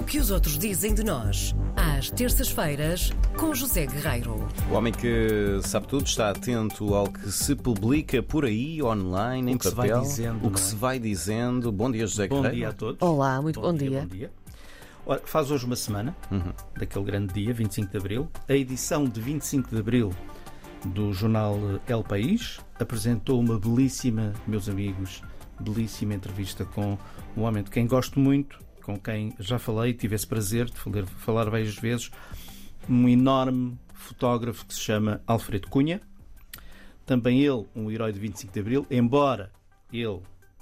O que os outros dizem de nós, às terças-feiras, com José Guerreiro. O homem que sabe tudo está atento ao que se publica por aí, online, em que se vai papel. dizendo, o que é? se vai dizendo. Bom dia, José Bom Guerreiro. dia a todos. Olá, muito bom, dia. Bom dia. Ora, faz hoje uma semana Uhum. daquele grande dia, 25 de Abril. A edição de 25 de Abril do jornal El País apresentou uma belíssima, meus amigos, belíssima entrevista com um homem de quem gosto muito, com quem já falei, tive esse prazer de falar, falar várias vezes, um enorme fotógrafo que se chama Alfredo Cunha. Também ele, um herói de 25 de Abril, embora ele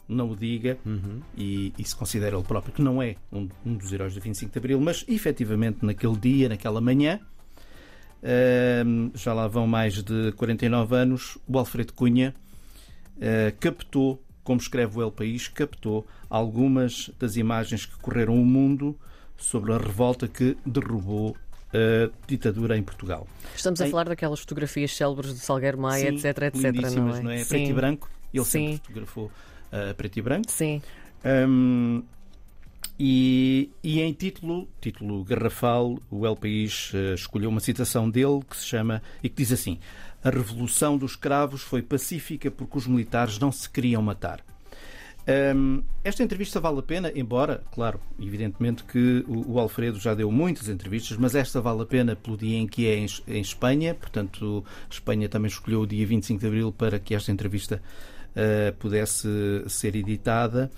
não o diga Uhum. e, e se considera ele próprio que não é um, um dos heróis do 25 de Abril, mas efetivamente naquele dia, naquela manhã, ehm, já lá vão mais de 49 anos, o Alfredo Cunha eh, captou, como escreve o El País, captou algumas das imagens que correram o mundo sobre a revolta que derrubou a ditadura em Portugal. Estamos a falar daquelas fotografias célebres de Salgueiro Maia, Sim, etc, etc, não não é? é? Preto e branco. Ele sempre Sim. fotografou a preto e branco. Sim. Hum, e, e em título, título garrafal, o El País eh, escolheu uma citação dele que se chama e que diz assim: A revolução dos escravos foi pacífica porque os militares não se queriam matar. Hum, esta entrevista vale a pena, embora, claro, evidentemente que o, o Alfredo já deu muitas entrevistas, mas esta vale a pena pelo dia em que é em, em Espanha, portanto, Espanha também escolheu o dia 25 de Abril para que esta entrevista eh, pudesse ser editada,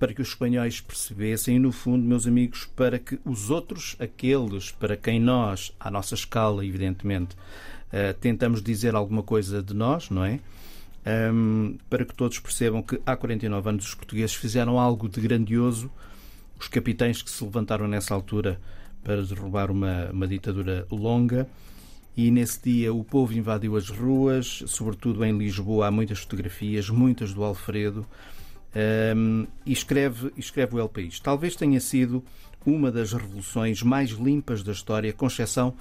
para que os espanhóis percebessem, e no fundo, meus amigos, para que os outros, aqueles para quem nós, à nossa escala, evidentemente, eh, tentamos dizer alguma coisa de nós, não é? Hum, para que todos percebam que há 49 anos os portugueses fizeram algo de grandioso, os capitães que se levantaram nessa altura para derrubar uma, uma ditadura longa. E nesse dia o povo invadiu as ruas, sobretudo em Lisboa. Há muitas fotografias, muitas do Alfredo. Hum, e escreve, escreve o El País. Talvez tenha sido uma das revoluções mais limpas da história, com exceção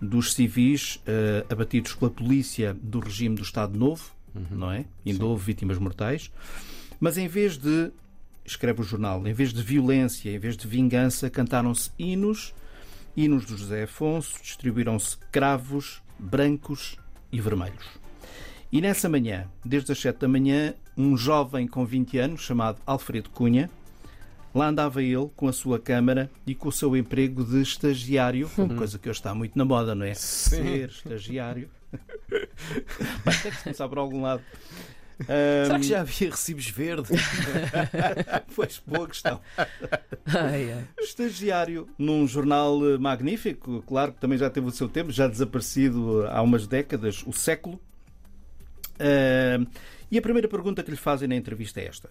dos civis eh, abatidos pela polícia do regime do Estado Novo, não é? Ainda houve vítimas mortais. Mas em vez de, escreve o jornal, em vez de violência, em vez de vingança, cantaram-se hinos, hinos do José Afonso, distribuíram-se cravos brancos e vermelhos. E nessa manhã, desde as 7 da manhã, um jovem com 20 anos, chamado Alfredo Cunha, lá andava ele com a sua câmara e com o seu emprego de estagiário, uma coisa que hoje está muito na moda, não é? Ser estagiário. Vai ter que começar por algum lado. Será Ahm, que já havia recibos verdes? Pois, boa questão. Ai, ai. Estagiário num jornal eh, magnífico, claro que também já teve o seu tempo, já desaparecido há umas décadas, o século. Ah, e a primeira pergunta que lhe fazem na entrevista é esta: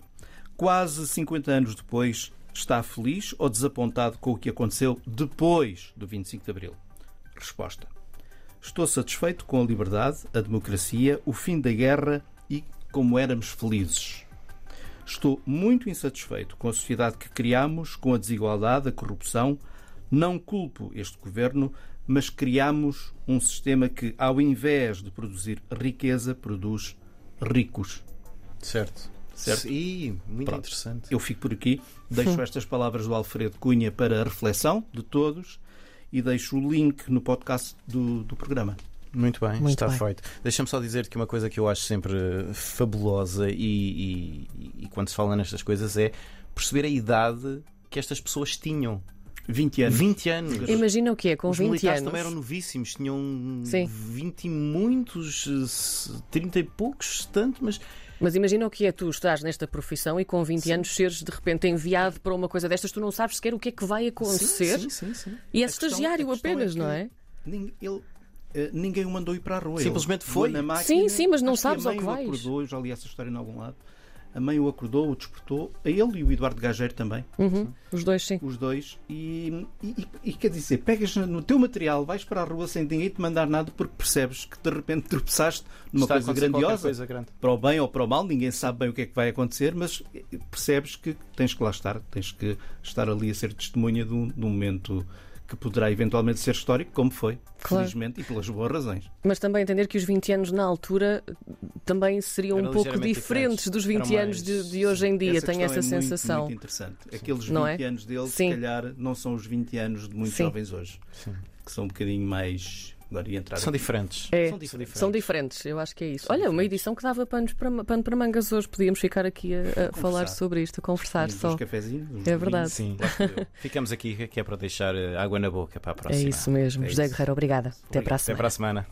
Quase 50 anos depois, está feliz ou desapontado com o que aconteceu depois do 25 de Abril? Resposta: Estou satisfeito com a liberdade, a democracia, o fim da guerra e como éramos felizes. Estou muito insatisfeito com a sociedade que criamos, com a desigualdade, a corrupção. Não culpo este governo, mas criamos um sistema que, ao invés de produzir riqueza, produz ricos. Certo. Certo. Sim, muito Pronto. interessante. Eu fico por aqui, deixo estas palavras do Alfredo Cunha para a reflexão de todos e deixo o link no podcast do, do programa. Muito bem, Muito está bem. feito. Deixa-me só dizer que uma coisa que eu acho sempre fabulosa e, e- e quando se fala nestas coisas é perceber a idade que estas pessoas tinham. 20 anos. 20 anos. Imagina o que é, com Os 20 militares anos. também eram novíssimos, tinham Sim. 20 e muitos, eh, 30 e poucos, tanto, mas Mas imagina o que é tu estás nesta profissão e com 20 anos seres de repente enviado para uma coisa destas, tu não sabes sequer o que é que vai acontecer Sim, sim, sim. e A és estagiário questão apenas, é não é? Ele, eh, ninguém o mandou ir para a rua. Simplesmente Ele foi. pegou Na máquina, Sim, sim, mas não acho sabes que a ao que vais. acordou, eu já li essa história em algum lado. A mãe o acordou, o despertou, a ele e o Eduardo Gageiro também, Uhum, Os dois, sim. os dois. E, e- e- quer dizer, pegas no teu material, vais para a rua sem ninguém te mandar nada porque percebes que de repente tropeçaste numa Está coisa grandiosa. coisa grande. Para o bem ou para o mal, ninguém sabe bem o que é que vai acontecer, mas percebes que tens que lá estar, tens que estar ali a ser testemunha de um, de um momento que poderá eventualmente ser histórico, como foi, Claro. felizmente, e pelas boas razões. Mas também entender que os 20 anos na altura também seriam Eram um pouco diferentes diferentes. dos 20 Eram anos de, mais- de hoje em dia. Essa Tenho essa é muito, sensação. Muito interessante. Aqueles 20 Não é? anos dele, Sim. se calhar, não são os 20 anos de muitos Sim. jovens hoje, Sim. que são um bocadinho mais. Agora ia entrar. São aqui. diferentes. É, São diferentes. São diferentes, eu acho que é isso. São Olha, uma diferentes. edição que dava panos para, pano para mangas hoje. Podíamos ficar aqui a, a falar sobre isto, a conversar Uns só. cafezinhos, uns É verdade. Sim. Ficamos aqui que é para deixar eh, água na boca para a É próxima. isso mesmo. É José isso. Guerreiro, obrigada. Até para a Até semana. para a semana.